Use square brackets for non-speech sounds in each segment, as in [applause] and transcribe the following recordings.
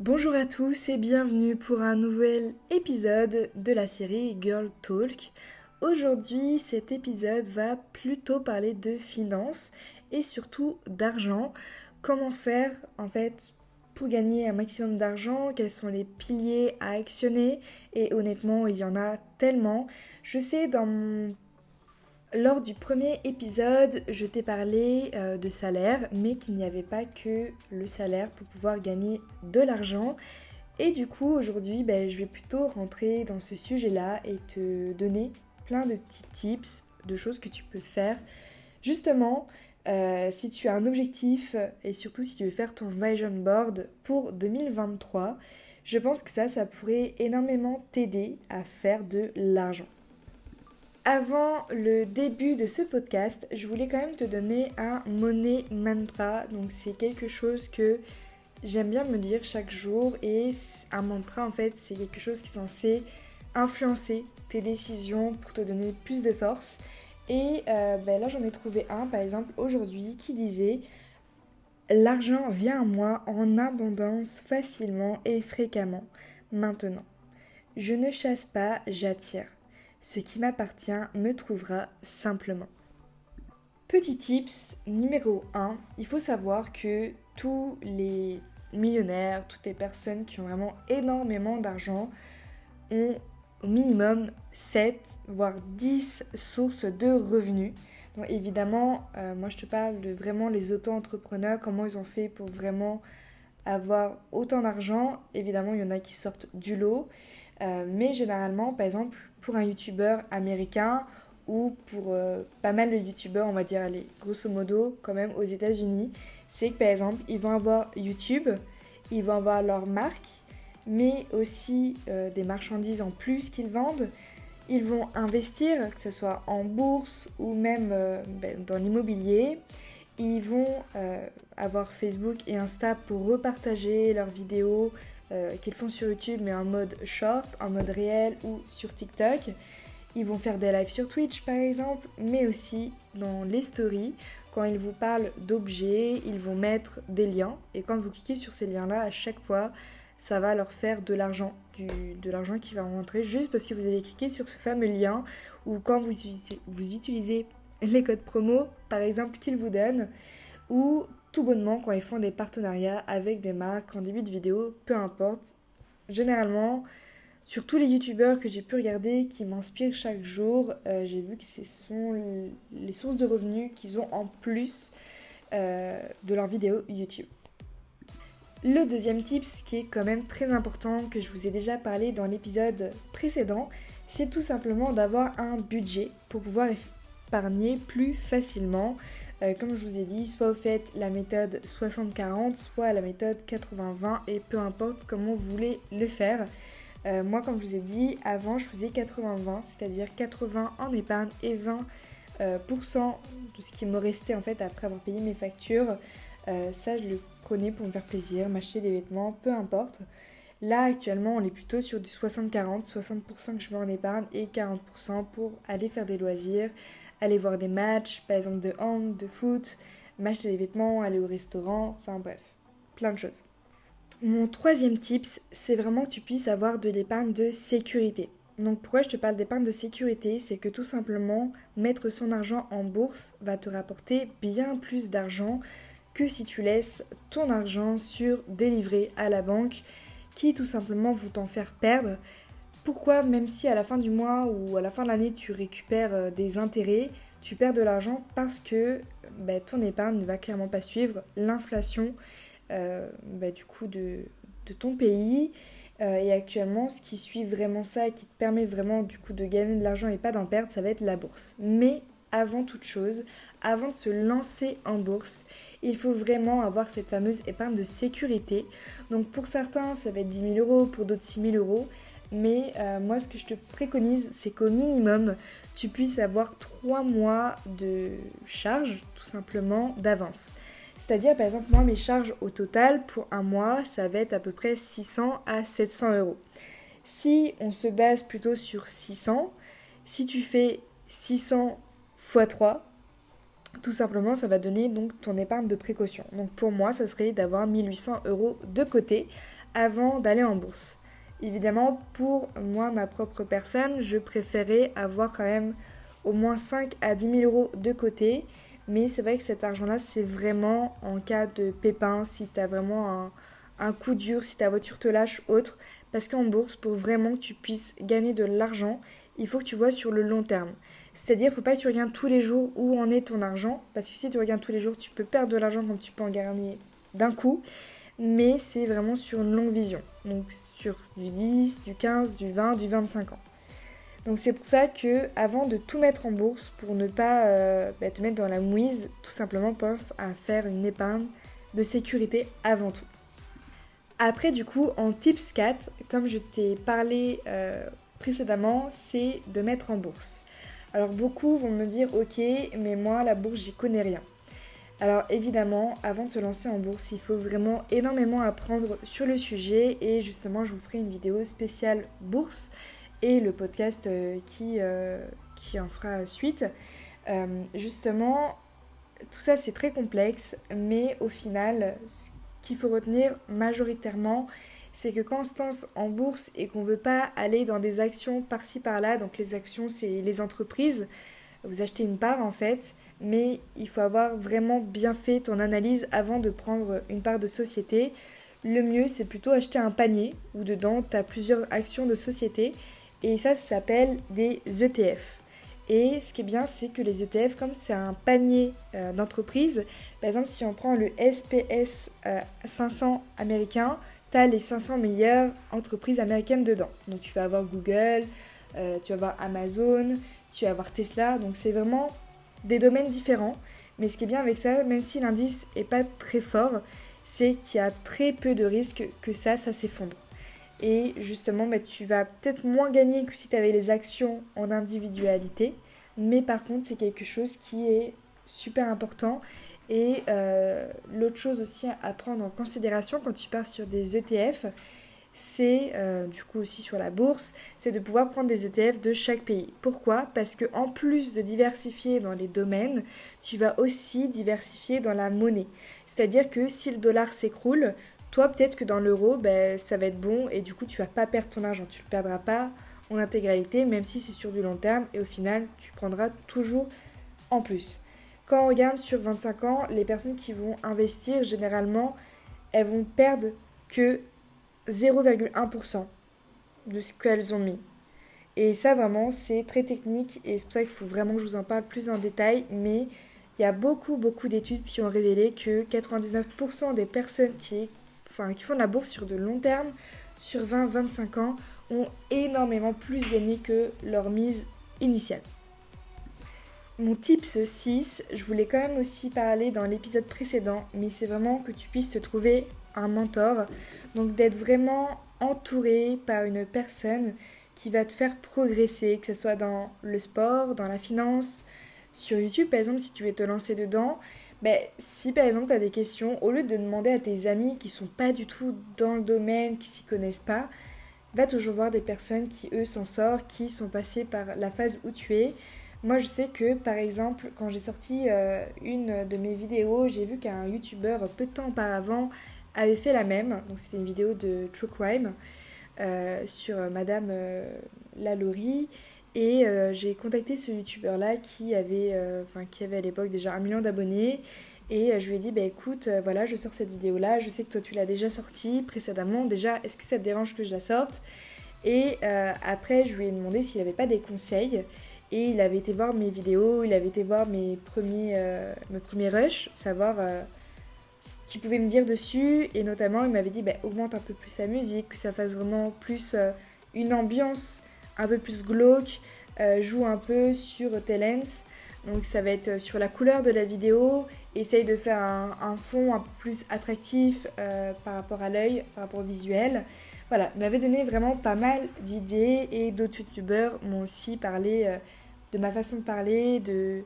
Bonjour à tous et bienvenue pour un nouvel épisode de la série Girl Talk. Aujourd'hui, cet épisode va plutôt parler de finances et surtout d'argent. Comment faire en fait pour gagner un maximum d'argent, quels sont les piliers à actionner? Et honnêtement, il y en a tellement. Je sais dans lors du premier épisode, je t'ai parlé euh, de salaire, mais qu'il n'y avait pas que le salaire pour pouvoir gagner de l'argent. Et du coup, aujourd'hui, ben, je vais plutôt rentrer dans ce sujet-là et te donner plein de petits tips, de choses que tu peux faire. Justement, euh, si tu as un objectif et surtout si tu veux faire ton vision board pour 2023, je pense que ça, ça pourrait énormément t'aider à faire de l'argent. Avant le début de ce podcast, je voulais quand même te donner un money mantra. Donc c'est quelque chose que j'aime bien me dire chaque jour et un mantra en fait c'est quelque chose qui est censé influencer tes décisions pour te donner plus de force. Et euh, ben là j'en ai trouvé un par exemple aujourd'hui qui disait L'argent vient à moi en abondance facilement et fréquemment maintenant. Je ne chasse pas, j'attire. Ce qui m'appartient me trouvera simplement. Petit tips numéro 1, il faut savoir que tous les millionnaires, toutes les personnes qui ont vraiment énormément d'argent ont au minimum 7 voire 10 sources de revenus. Donc évidemment, euh, moi je te parle de vraiment les auto-entrepreneurs, comment ils ont fait pour vraiment avoir autant d'argent. Évidemment, il y en a qui sortent du lot. Euh, mais généralement, par exemple, pour un youtubeur américain ou pour euh, pas mal de youtubeurs, on va dire, allez, grosso modo, quand même aux États-Unis, c'est que par exemple, ils vont avoir YouTube, ils vont avoir leur marque, mais aussi euh, des marchandises en plus qu'ils vendent. Ils vont investir, que ce soit en bourse ou même ben, dans l'immobilier. Ils vont avoir Facebook et Insta pour repartager leurs vidéos, euh, qu'ils font sur YouTube, mais en mode short, en mode réel ou sur TikTok. Ils vont faire des lives sur Twitch par exemple, mais aussi dans les stories. Quand ils vous parlent d'objets, ils vont mettre des liens. Et quand vous cliquez sur ces liens-là, à chaque fois, ça va leur faire de l'argent. de l'argent qui va rentrer juste parce que vous avez cliqué sur ce fameux lien. Ou quand vous, vous utilisez les codes promo, par exemple, qu'ils vous donnent. Ou tout bonnement quand ils font des partenariats avec des marques en début de vidéo, peu importe. Généralement, sur tous les youtubeurs que j'ai pu regarder qui m'inspirent chaque jour, euh, j'ai vu que ce sont les sources de revenus qu'ils ont en plus euh, de leurs vidéos YouTube. Le deuxième tip, ce qui est quand même très important, que je vous ai déjà parlé dans l'épisode précédent, c'est tout simplement d'avoir un budget pour pouvoir épargner plus facilement. Euh, comme je vous ai dit, soit vous faites la méthode 60-40, soit la méthode 80-20 et peu importe comment vous voulez le faire. Euh, moi, comme je vous ai dit, avant je faisais 80-20, c'est-à-dire 80 en épargne et 20% euh, de ce qui me restait en fait après avoir payé mes factures. ça, je le prenais pour me faire plaisir, m'acheter des vêtements, peu importe. Là, actuellement, on est plutôt sur du 60-40, 60%, que je mets en épargne et 40% pour aller faire des loisirs, aller voir des matchs, par exemple de hand, de foot, m'acheter des vêtements, aller au restaurant, enfin bref, plein de choses. Mon troisième tips, c'est vraiment que tu puisses avoir de l'épargne de sécurité. Donc pourquoi je te parle d'épargne de sécurité? C'est que tout simplement, mettre son argent en bourse va te rapporter bien plus d'argent que si tu laisses ton argent sur des livrets à la banque qui tout simplement vont t'en faire perdre pourquoi, même si à la fin du mois ou à la fin de l'année tu récupères euh, des intérêts, tu perds de l'argent parce que bah, ton épargne ne va clairement pas suivre l'inflation euh, bah, du coup de, ton pays. Euh, et actuellement, ce qui suit vraiment ça et qui te permet vraiment du coup de gagner de l'argent et pas d'en perdre, ça va être la bourse. Mais avant toute chose, avant de se lancer en bourse, il faut vraiment avoir cette fameuse épargne de sécurité. Donc pour certains, ça va être 10 000 euros, pour d'autres 6 000 euros. Mais euh, moi, ce que je te préconise, c'est qu'au minimum, tu puisses avoir 3 mois de charges, tout simplement, d'avance. C'est-à-dire, par exemple, moi, mes charges au total pour un mois, ça va être à peu près 600 à 700 euros. Si on se base plutôt sur 600, si tu fais 600 x 3, tout simplement, ça va donner donc ton épargne de précaution. Donc pour moi, ça serait d'avoir 1800 euros de côté avant d'aller en bourse. Évidemment, pour moi, ma propre personne, je préférais avoir quand même au moins 5 à 10 000 euros de côté. Mais c'est vrai que cet argent-là, c'est vraiment en cas de pépin, si tu vraiment un, coup dur, si ta voiture te lâche, autre. Parce qu'en bourse, pour vraiment que tu puisses gagner de l'argent, il faut que tu vois sur le long terme. C'est-à-dire, il ne faut pas que tu regardes tous les jours où en est ton argent, parce que si tu regardes tous les jours, tu peux perdre de l'argent comme tu peux en gagner d'un coup, mais c'est vraiment sur une longue vision, donc sur du 10, du 15, du 20, du 25 ans. Donc c'est pour ça que avant de tout mettre en bourse, pour ne pas euh, bah, te mettre dans la mouise, tout simplement pense à faire une épargne de sécurité avant tout. Après du coup en tips 4, comme je t'ai parlé euh, précédemment, c'est de mettre en bourse. Alors beaucoup vont me dire ok mais moi la bourse j'y connais rien. Alors évidemment avant de se lancer en bourse il faut vraiment énormément apprendre sur le sujet. Et justement je vous ferai une vidéo spéciale bourse et le podcast euh, qui, euh, qui en fera suite. Euh, justement tout ça c'est très complexe. Mais au final ce qu'il faut retenir majoritairement c'est que quand on se lance en bourse et qu'on ne veut pas aller dans des actions par-ci par-là, donc les actions c'est les entreprises, vous achetez une part en fait, mais il faut avoir vraiment bien fait ton analyse avant de prendre une part de société. Le mieux c'est plutôt acheter un panier où dedans tu as plusieurs actions de société et ça, s'appelle des ETF. Et ce qui est bien, c'est que les ETF, comme c'est un panier euh, d'entreprises, par exemple, si on prend le SPS 500 euh, américain, tu as les 500 meilleures entreprises américaines dedans. Donc tu vas avoir Google, euh, tu vas avoir Amazon, tu vas avoir Tesla. Donc c'est vraiment des domaines différents. Mais ce qui est bien avec ça, même si l'indice n'est pas très fort, c'est qu'il y a très peu de risques que ça, ça s'effondre. Et justement, bah, tu vas peut-être moins gagner que si tu avais les actions en individualité. Mais par contre, c'est quelque chose qui est super important et euh, l'autre chose aussi à prendre en considération quand tu pars sur des ETF, c'est euh, du coup aussi sur la bourse, c'est de pouvoir prendre des ETF de chaque pays. Pourquoi? Parce que en plus de diversifier dans les domaines, tu vas aussi diversifier dans la monnaie. C'est-à-dire que si le dollar s'écroule, toi peut-être que dans l'euro, ben, ça va être bon et du coup tu vas pas perdre ton argent, tu le perdras pas en intégralité, même si c'est sur du long terme et au final tu prendras toujours en plus. Quand on regarde sur 25 ans, les personnes qui vont investir, généralement, elles vont perdre que 0,1% de ce qu'elles ont mis. Et ça, vraiment, c'est très technique et c'est pour ça qu'il faut vraiment que je vous en parle plus en détail. Mais il y a beaucoup, beaucoup d'études qui ont révélé que 99% des personnes qui, font de la bourse sur de long terme, sur 20-25 ans, ont énormément plus gagné que leur mise initiale. Mon tips 6, je voulais quand même aussi parler dans l'épisode précédent, mais c'est vraiment que tu puisses te trouver un mentor. Donc d'être vraiment entouré par une personne qui va te faire progresser, que ce soit dans le sport, dans la finance, sur YouTube par exemple, si tu veux te lancer dedans. Ben, si par exemple tu as des questions, au lieu de demander à tes amis qui sont pas du tout dans le domaine, qui s'y connaissent pas, va toujours voir des personnes qui eux s'en sortent, qui sont passées par la phase où tu es moi, je sais que, par exemple, quand j'ai sorti euh, une de mes vidéos, j'ai vu qu'un YouTuber, peu de temps auparavant, avait fait la même. Donc, c'était une vidéo de True Crime euh, sur Madame euh, Lalaurie. Et j'ai contacté ce YouTuber-là qui avait, enfin, qui avait à l'époque déjà un million d'abonnés. Et je lui ai dit, bah écoute, voilà, je sors cette vidéo-là. Je sais que toi, tu l'as déjà sortie précédemment. Déjà, est-ce que ça te dérange que je la sorte? Et après, je lui ai demandé s'il n'avait pas des conseils. Et il avait été voir mes vidéos, il avait été voir mes premiers, euh, mes premiers rushs, savoir euh, ce qu'il pouvait me dire dessus. Et notamment, il m'avait dit bah, augmente un peu plus sa musique, que ça fasse vraiment plus euh, une ambiance un peu plus glauque, joue un peu sur Talents. Donc ça va être sur la couleur de la vidéo, essaye de faire un, un fond un peu plus attractif par rapport à l'œil, par rapport au visuel. Voilà, il m'avait donné vraiment pas mal d'idées et d'autres youtubeurs m'ont aussi parlé de ma façon de parler, de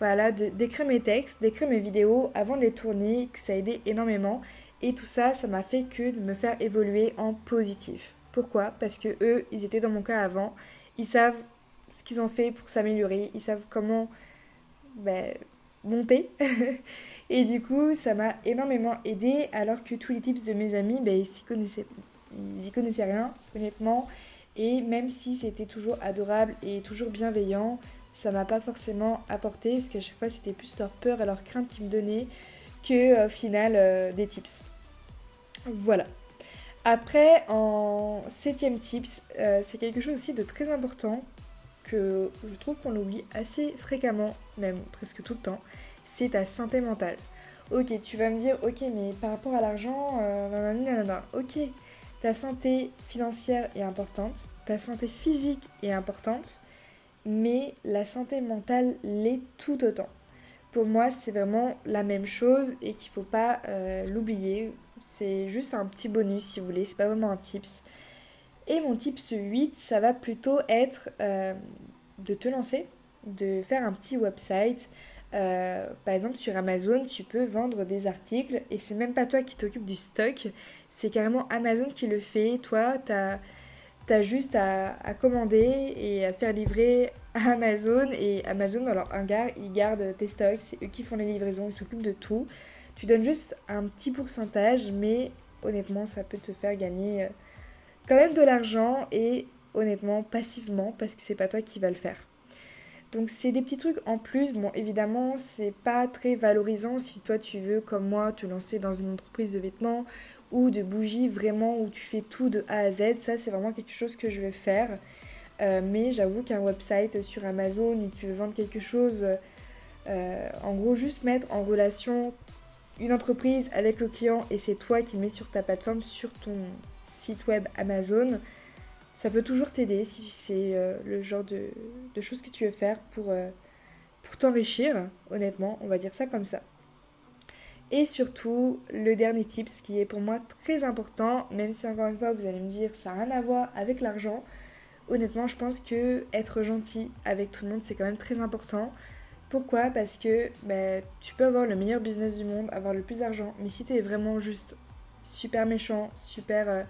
voilà, d'écrire mes textes, d'écrire mes vidéos avant de les tourner, que ça a aidé énormément. Et tout ça, ça m'a fait que de me faire évoluer en positif. Pourquoi? Parce que eux, ils étaient dans mon cas avant. Ils savent ce qu'ils ont fait pour s'améliorer. Ils savent comment ben, monter. [laughs] et du coup, ça m'a énormément aidé. Alors que tous les tips de mes amis, ben, ils connaissaient connaissaient rien, honnêtement. Et même si c'était toujours adorable et toujours bienveillant, ça m'a pas forcément apporté, parce qu'à chaque fois c'était plus leur peur et leur crainte qui me donnaient que au final euh, des tips. Voilà. Après, en septième tips, euh, c'est quelque chose aussi de très important que je trouve qu'on oublie assez fréquemment, même presque tout le temps, c'est ta santé mentale. Ok, tu vas me dire, ok, mais par rapport à l'argent, euh, nanana, ok, ta santé financière est importante, ta santé physique est importante, mais la santé mentale l'est tout autant. Pour moi, c'est vraiment la même chose et qu'il ne faut pas euh, l'oublier. C'est juste un petit bonus si vous voulez, c'est pas vraiment un tips. Et mon tips 8, ça va plutôt être euh, de te lancer, de faire un petit website. Euh, par exemple, sur Amazon, tu peux vendre des articles et c'est même pas toi qui t'occupes du stock, c'est carrément Amazon qui le fait. Toi, tu as Juste à, commander et à faire livrer à Amazon et Amazon dans leur hangar, ils gardent tes stocks, c'est eux qui font les livraisons, ils s'occupent de tout. Tu donnes juste un petit pourcentage, mais honnêtement, ça peut te faire gagner euh, quand même de l'argent et honnêtement passivement parce que c'est pas toi qui va le faire. Donc c'est des petits trucs en plus. Bon, évidemment, c'est pas très valorisant si toi tu veux, comme moi, te lancer dans une entreprise de vêtements ou de bougies vraiment où tu fais tout de A à Z. Ça, c'est vraiment quelque chose que je vais faire. Euh, mais j'avoue qu'un website sur Amazon où tu veux vendre quelque chose, euh, en gros, juste mettre en relation une entreprise avec le client et c'est toi qui le mets sur ta plateforme, sur ton site web Amazon, ça peut toujours t'aider si c'est euh, le genre de, choses que tu veux faire pour t'enrichir, honnêtement, on va dire ça comme ça. Et surtout, le dernier tip, ce qui est pour moi très important, même si encore une fois vous allez me dire ça n'a rien à voir avec l'argent, honnêtement je pense que être gentil avec tout le monde c'est quand même très important. Pourquoi? Parce que bah, tu peux avoir le meilleur business du monde, avoir le plus d'argent, mais si tu es vraiment juste super méchant, super, euh,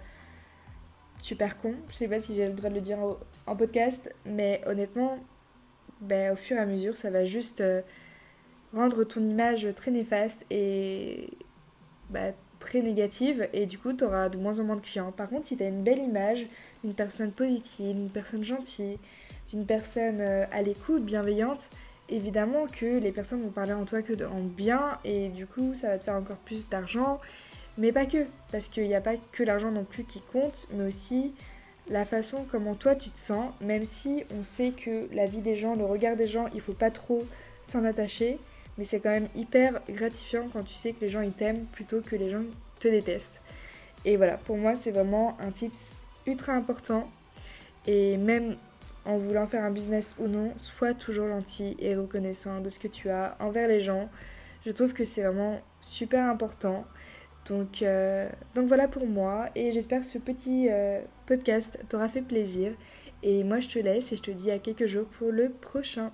super con, je sais pas si j'ai le droit de le dire en, podcast, mais honnêtement, bah, au fur et à mesure ça va juste... Euh, rendre ton image très néfaste et bah, très négative et du coup tu auras de moins en moins de clients. Par contre si tu as une belle image, une personne positive, une personne gentille, une personne euh, à l'écoute, bienveillante, évidemment que les personnes vont parler en toi que en bien et du coup ça va te faire encore plus d'argent. Mais pas que, parce qu'il n'y a pas que l'argent non plus qui compte, mais aussi la façon comment toi tu te sens, même si on sait que la vie des gens, le regard des gens, il faut pas trop s'en attacher mais c'est quand même hyper gratifiant quand tu sais que les gens ils t'aiment plutôt que les gens te détestent. Et voilà, pour moi c'est vraiment un tips ultra important. Et même en voulant faire un business ou non, sois toujours gentil et reconnaissant de ce que tu as envers les gens. Je trouve que c'est vraiment super important. Donc, euh, donc voilà pour moi et j'espère que ce petit euh, podcast t'aura fait plaisir. Et moi je te laisse et je te dis à quelques jours pour le prochain.